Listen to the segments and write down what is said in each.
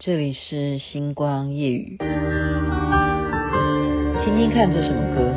这里是星光夜雨，听听看这什么歌。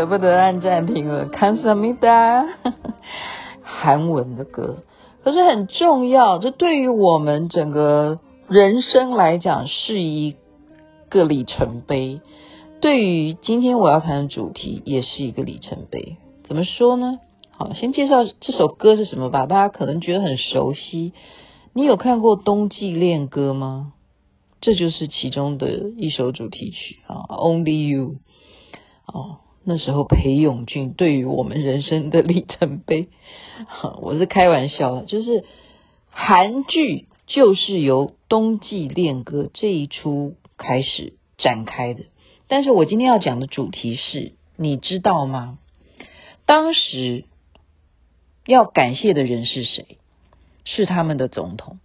舍不得按暂停了，看什么的？韩文的歌，可是很重要，这对于我们整个人生来讲是一个里程碑。对于今天我要谈的主题，也是一个里程碑。怎么说呢？好，先介绍这首歌是什么吧。大家可能觉得很熟悉。你有看过《冬季恋歌》吗？这就是其中的一首主题曲啊，《Only You》。哦，那时候裴勇俊对于我们人生的里程碑，我是开玩笑的，就是韩剧就是由《冬季恋歌》这一出开始展开的。但是我今天要讲的主题是，你知道吗？当时要感谢的人是谁？是他们的总统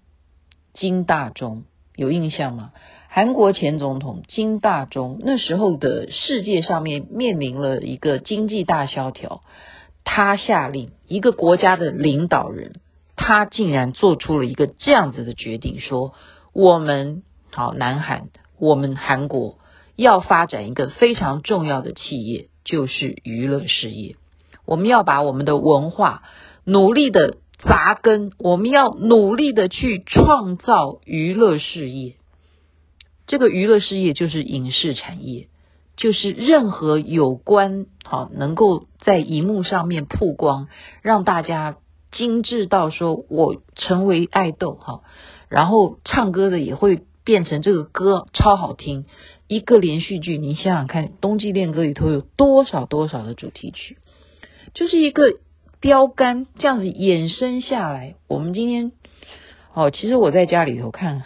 金大中，有印象吗？韩国前总统金大中那时候的世界上面面临了一个经济大萧条，他下令一个国家的领导人，他竟然做出了一个这样子的决定，说我们好南韩，我们韩国要发展一个非常重要的企业，就是娱乐事业，我们要把我们的文化努力的扎根，我们要努力的去创造娱乐事业。这个娱乐事业就是影视产业，就是任何有关好能够在荧幕上面曝光，让大家精致到说我成为爱豆哈，然后唱歌的也会变成这个歌超好听。一个连续剧，你想想看，《冬季恋歌》里头有多少多少的主题曲，就是一个标杆，这样子衍生下来。我们今天哦，其实我在家里头看。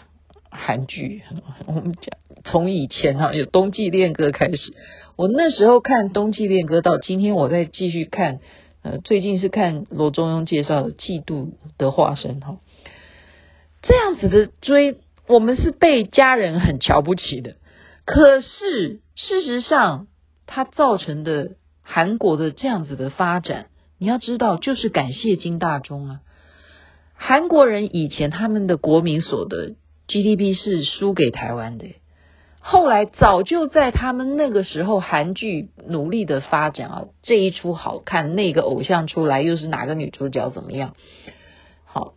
韩剧，我们讲从以前哈有《冬季恋歌》开始，我那时候看《冬季恋歌》，到今天我再继续看，呃，最近是看罗中庸介绍的《嫉妒的化身》哈，这样子的追，我们是被家人很瞧不起的。可是事实上，它造成的韩国的这样子的发展，你要知道，就是感谢金大中啊。韩国人以前他们的国民所得。GDP 是输给台湾的，后来早就在他们那个时候，韩剧努力的发展啊，这一出好看，那个偶像出来又是哪个女主角怎么样？好，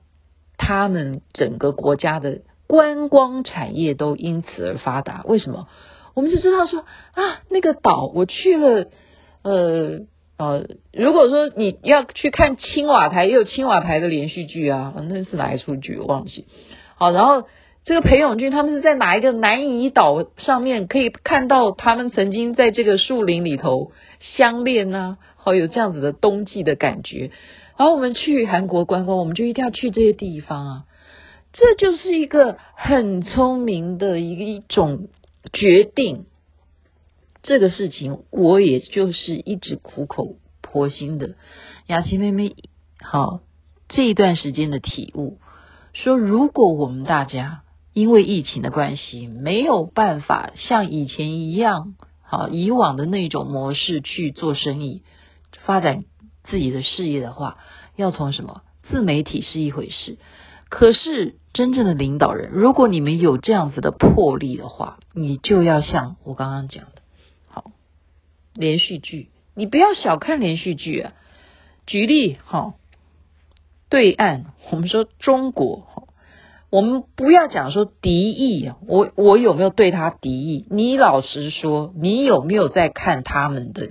他们整个国家的观光产业都因此而发达。为什么？我们就知道说啊，那个岛我去了，呃呃，如果说你要去看青瓦台，也有青瓦台的连续剧啊，那是哪一出剧我忘记。好，然后。这个裴勇俊他们是在哪一个南怡岛上面可以看到他们曾经在这个树林里头相恋呢？好，有这样子的冬季的感觉。然后我们去韩国观光，我们就一定要去这些地方啊。这就是一个很聪明的一个一种决定。这个事情我也就是一直苦口婆心的，雅琪妹妹，好，这一段时间的体悟，说如果我们大家。因为疫情的关系，没有办法像以前一样，好以往的那种模式去做生意、发展自己的事业的话，要从什么？自媒体是一回事，可是真正的领导人，如果你们有这样子的魄力的话，你就要像我刚刚讲的，好连续剧，你不要小看连续剧啊。举例，好，对岸，我们说中国。我们不要讲说敌意，我我有没有对他敌意？你老实说，你有没有在看他们的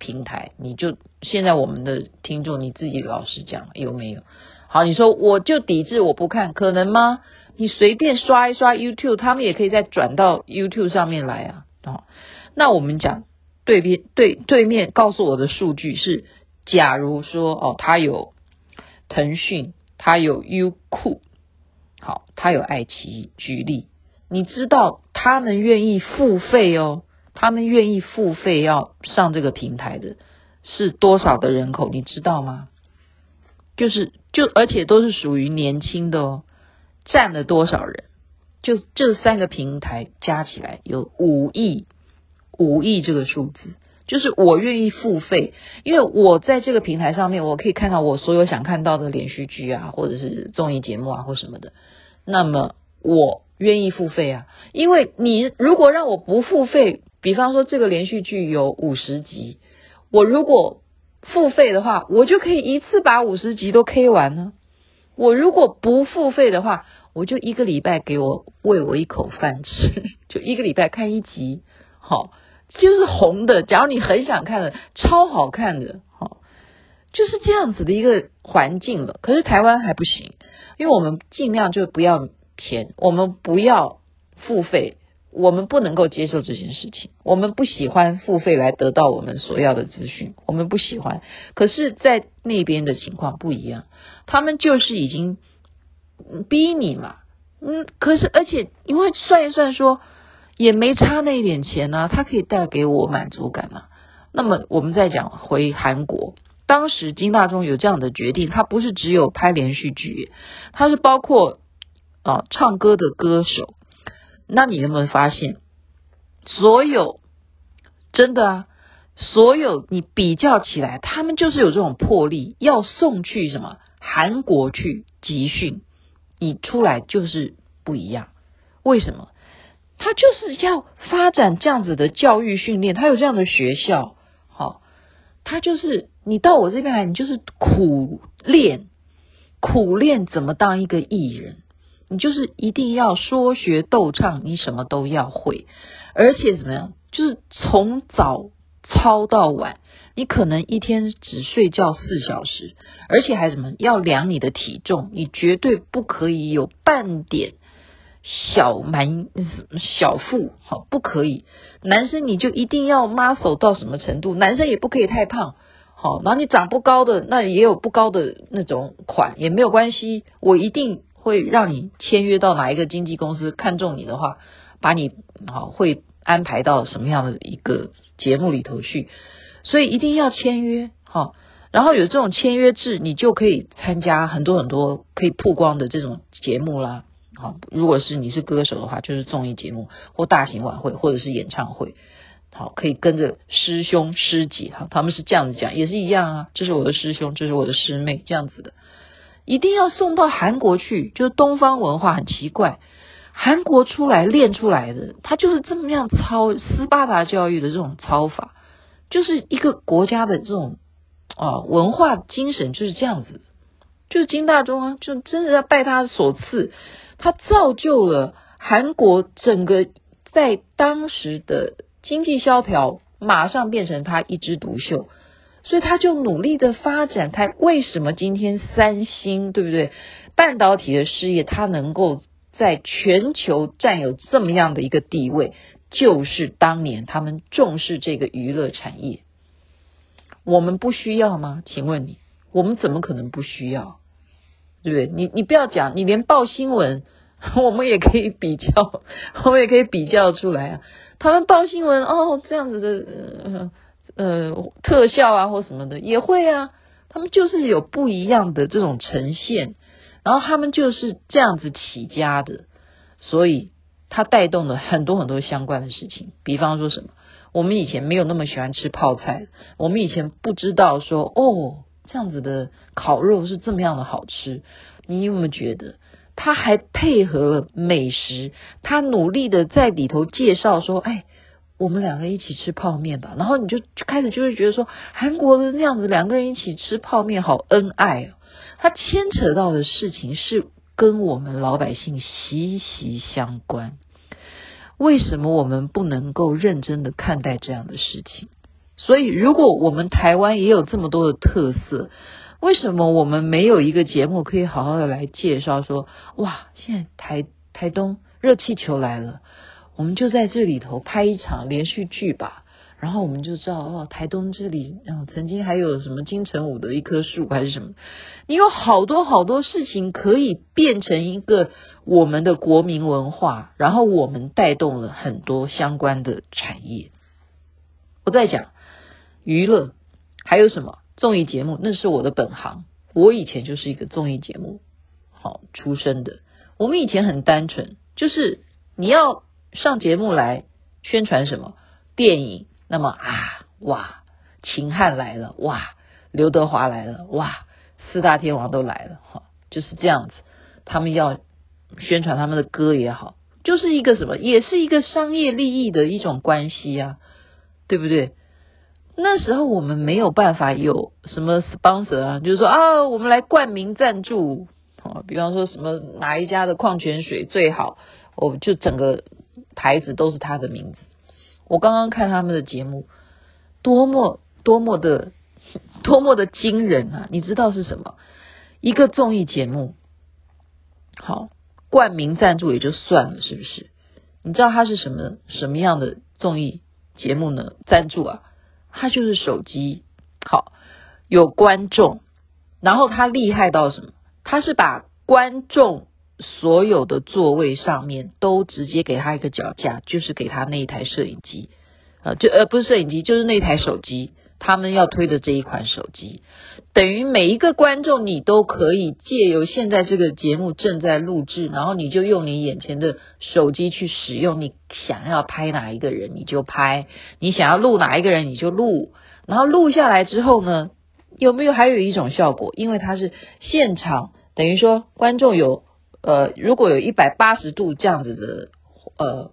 平台，你就现在我们的听众你自己老实讲有没有？好，你说我就抵制我不看，可能吗？你随便刷一刷 YouTube，他们也可以再转到 YouTube 上面来啊。哦，那我们讲对边对对面告诉我的数据是，假如说哦，他有腾讯，他有优酷，好，他有爱奇艺，举例，你知道他们愿意付费哦。他们愿意付费要上这个平台的是多少的人口，你知道吗？就是就而且都是属于年轻的哦，占了多少人？就这三个平台加起来有五亿，五亿这个数字，就是我愿意付费，因为我在这个平台上面，我可以看到我所有想看到的连续剧啊，或者是综艺节目啊，或什么的。那么我愿意付费啊，因为你如果让我不付费。比方说，这个连续剧有五十集，我如果付费的话，我就可以一次把五十集都 K 完呢。我如果不付费的话，我就一个礼拜给我喂我一口饭吃，就一个礼拜看一集，好，就是红的。假如你很想看的，超好看的，好，就是这样子的一个环境了。可是台湾还不行，因为我们尽量就不要钱，我们不要付费。我们不能够接受这件事情，我们不喜欢付费来得到我们所要的资讯，我们不喜欢。可是，在那边的情况不一样，他们就是已经逼你嘛，嗯，可是而且因为算一算说也没差那一点钱呢，啊，它可以带给我满足感嘛。那么我们再讲回韩国，当时金大中有这样的决定，他不是只有拍连续剧，他是包括啊唱歌的歌手。那你有没有发现，所有真的啊，所有你比较起来，他们就是有这种魄力，要送去什么韩国去集训，你出来就是不一样。为什么？他就是要发展这样子的教育训练，他有这样的学校，好，他就是你到我这边来，你就是苦练，苦练怎么当一个艺人。你就是一定要说学逗唱，你什么都要会，而且怎么样？就是从早操到晚，你可能一天只睡觉四小时，而且还什么？要量你的体重，你绝对不可以有半点小蛮小腹，好，不可以。男生你就一定要 muscle 到什么程度？男生也不可以太胖，好，然后你长不高的，那也有不高的那种款也没有关系，我一定。会让你签约到哪一个经纪公司看中你的话，把你好会安排到什么样的一个节目里头去，所以一定要签约好，然后有这种签约制，你就可以参加很多很多可以曝光的这种节目啦。好，如果是你是歌手的话，就是综艺节目或大型晚会或者是演唱会，好，可以跟着师兄师姐哈，他们是这样子讲，也是一样啊，这是我的师兄，这是我的师妹，这样子的。一定要送到韩国去，就是东方文化很奇怪，韩国出来练出来的，他就是这么样操斯巴达教育的这种操法，就是一个国家的这种啊文化精神就是这样子，就是金大中啊，就真的要拜他所赐，他造就了韩国整个在当时的经济萧条，马上变成他一枝独秀。所以他就努力的发展，他为什么今天三星对不对？半导体的事业，它能够在全球占有这么样的一个地位，就是当年他们重视这个娱乐产业。我们不需要吗？请问你，我们怎么可能不需要？对不对？你你不要讲，你连报新闻，我们也可以比较，我们也可以比较出来啊。他们报新闻哦，这样子的。呃呃，特效啊或什么的也会啊，他们就是有不一样的这种呈现，然后他们就是这样子起家的，所以他带动了很多很多相关的事情。比方说什么，我们以前没有那么喜欢吃泡菜，我们以前不知道说哦，这样子的烤肉是这么样的好吃。你有没有觉得他还配合美食，他努力的在里头介绍说，哎。我们两个一起吃泡面吧，然后你就开始就会觉得说，韩国的那样子两个人一起吃泡面好恩爱哦。他牵扯到的事情是跟我们老百姓息息相关。为什么我们不能够认真的看待这样的事情？所以，如果我们台湾也有这么多的特色，为什么我们没有一个节目可以好好的来介绍？说，哇，现在台台东热气球来了，我们就在这里头拍一场连续剧吧。然后我们就知道哦，台东这里嗯，曾经还有什么金城武的一棵树还是什么，你有好多好多事情可以变成一个我们的国民文化，然后我们带动了很多相关的产业。我在讲娱乐，还有什么综艺节目？那是我的本行，我以前就是一个综艺节目好出身的。我们以前很单纯，就是你要上节目来宣传什么电影。那么啊，哇，秦汉来了，哇，刘德华来了，哇，四大天王都来了，哈，就是这样子。他们要宣传他们的歌也好，就是一个什么，也是一个商业利益的一种关系啊，对不对？那时候我们没有办法有什么 sponsor 啊，就是说啊，我们来冠名赞助，啊，比方说什么哪一家的矿泉水最好，我就整个牌子都是他的名字。我刚刚看他们的节目，多么多么的多么的惊人啊！你知道是什么？一个综艺节目，好，冠名赞助也就算了，是不是？你知道它是什么什么样的综艺节目呢？赞助啊，他就是手机，好，有观众，然后他厉害到什么？他是把观众。所有的座位上面都直接给他一个脚架，就是给他那一台摄影机，呃，就呃不是摄影机，就是那台手机，他们要推的这一款手机，等于每一个观众你都可以借由现在这个节目正在录制，然后你就用你眼前的手机去使用，你想要拍哪一个人你就拍，你想要录哪一个人你就录，然后录下来之后呢，有没有还有一种效果？因为它是现场，等于说观众有。呃，如果有一百八十度这样子的呃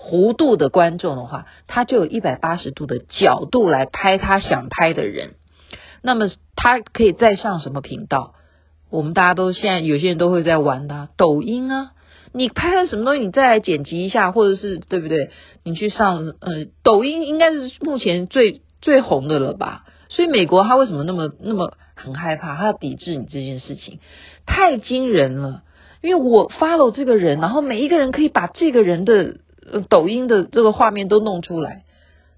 弧度的观众的话，他就有一百八十度的角度来拍他想拍的人。那么他可以再上什么频道？我们大家都现在有些人都会在玩的抖音啊。你拍了什么东西，你再来剪辑一下，或者是对不对？你去上呃抖音，应该是目前最最红的了吧？所以美国他为什么那么那么很害怕？他要抵制你这件事情，太惊人了。因为我 follow 这个人，然后每一个人可以把这个人的抖音的这个画面都弄出来，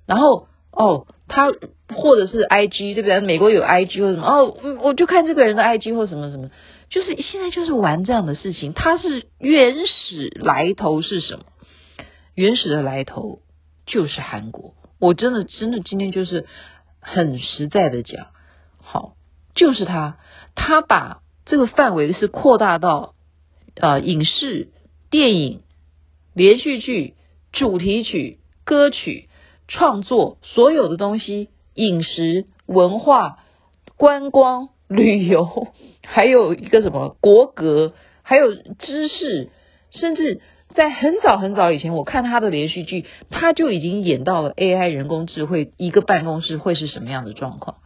然后哦，他或者是 IG 对不对？美国有 IG 或什么哦，我就看这个人的 IG 或什么什么，就是现在就是玩这样的事情。它是原始来头是什么？原始的来头就是韩国。我真的真的今天就是很实在的讲，好，就是他，他把这个范围是扩大到。呃，影视、电影、连续剧、主题曲、歌曲、创作，所有的东西，饮食、文化、观光、旅游，还有一个什么国格，还有知识，甚至在很早很早以前，我看他的连续剧，他就已经演到了 AI 人工智慧一个办公室会是什么样的状况。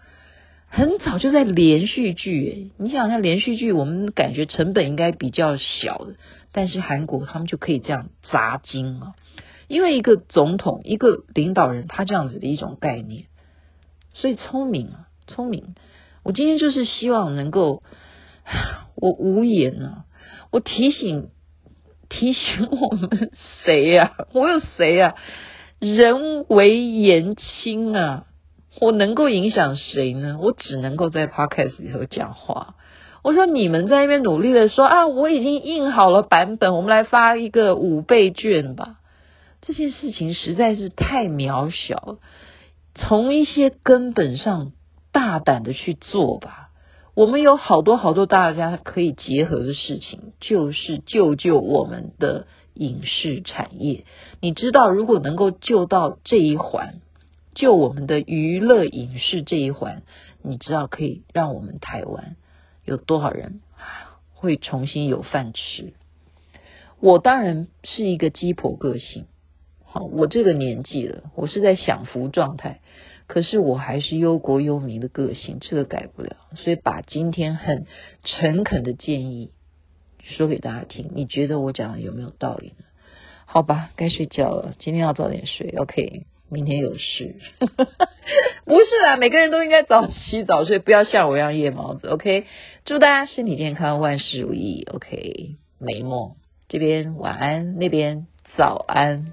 很早就在连续剧，你想想连续剧，我们感觉成本应该比较小的，但是韩国他们就可以这样砸金啊，因为一个总统、一个领导人，他这样子的一种概念，所以聪明啊，聪明。我今天就是希望能够，我无言啊，我提醒提醒我们谁呀？我有谁呀？人微言轻啊。我能够影响谁呢？我只能够在 podcast 里头讲话。我说你们在那边努力的说啊，我已经印好了版本，我们来发一个五倍券吧。这件事情实在是太渺小了，从一些根本上大胆的去做吧。我们有好多好多大家可以结合的事情，就是救救我们的影视产业。你知道，如果能够救到这一环。救我们的娱乐影视这一环，你知道可以让我们台湾有多少人会重新有饭吃？我当然是一个鸡婆个性，我这个年纪了，我是在享福状态，可是我还是忧国忧民的个性，这个改不了。所以把今天很诚恳的建议说给大家听，你觉得我讲的有没有道理呢？好吧，该睡觉了，今天要早点睡，OK。明天有事。不是啊，每个人都应该早起早睡，不要像我一样夜猫子。OK，祝大家身体健康，万事如意。OK，美梦这边晚安，那边早安。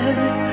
head.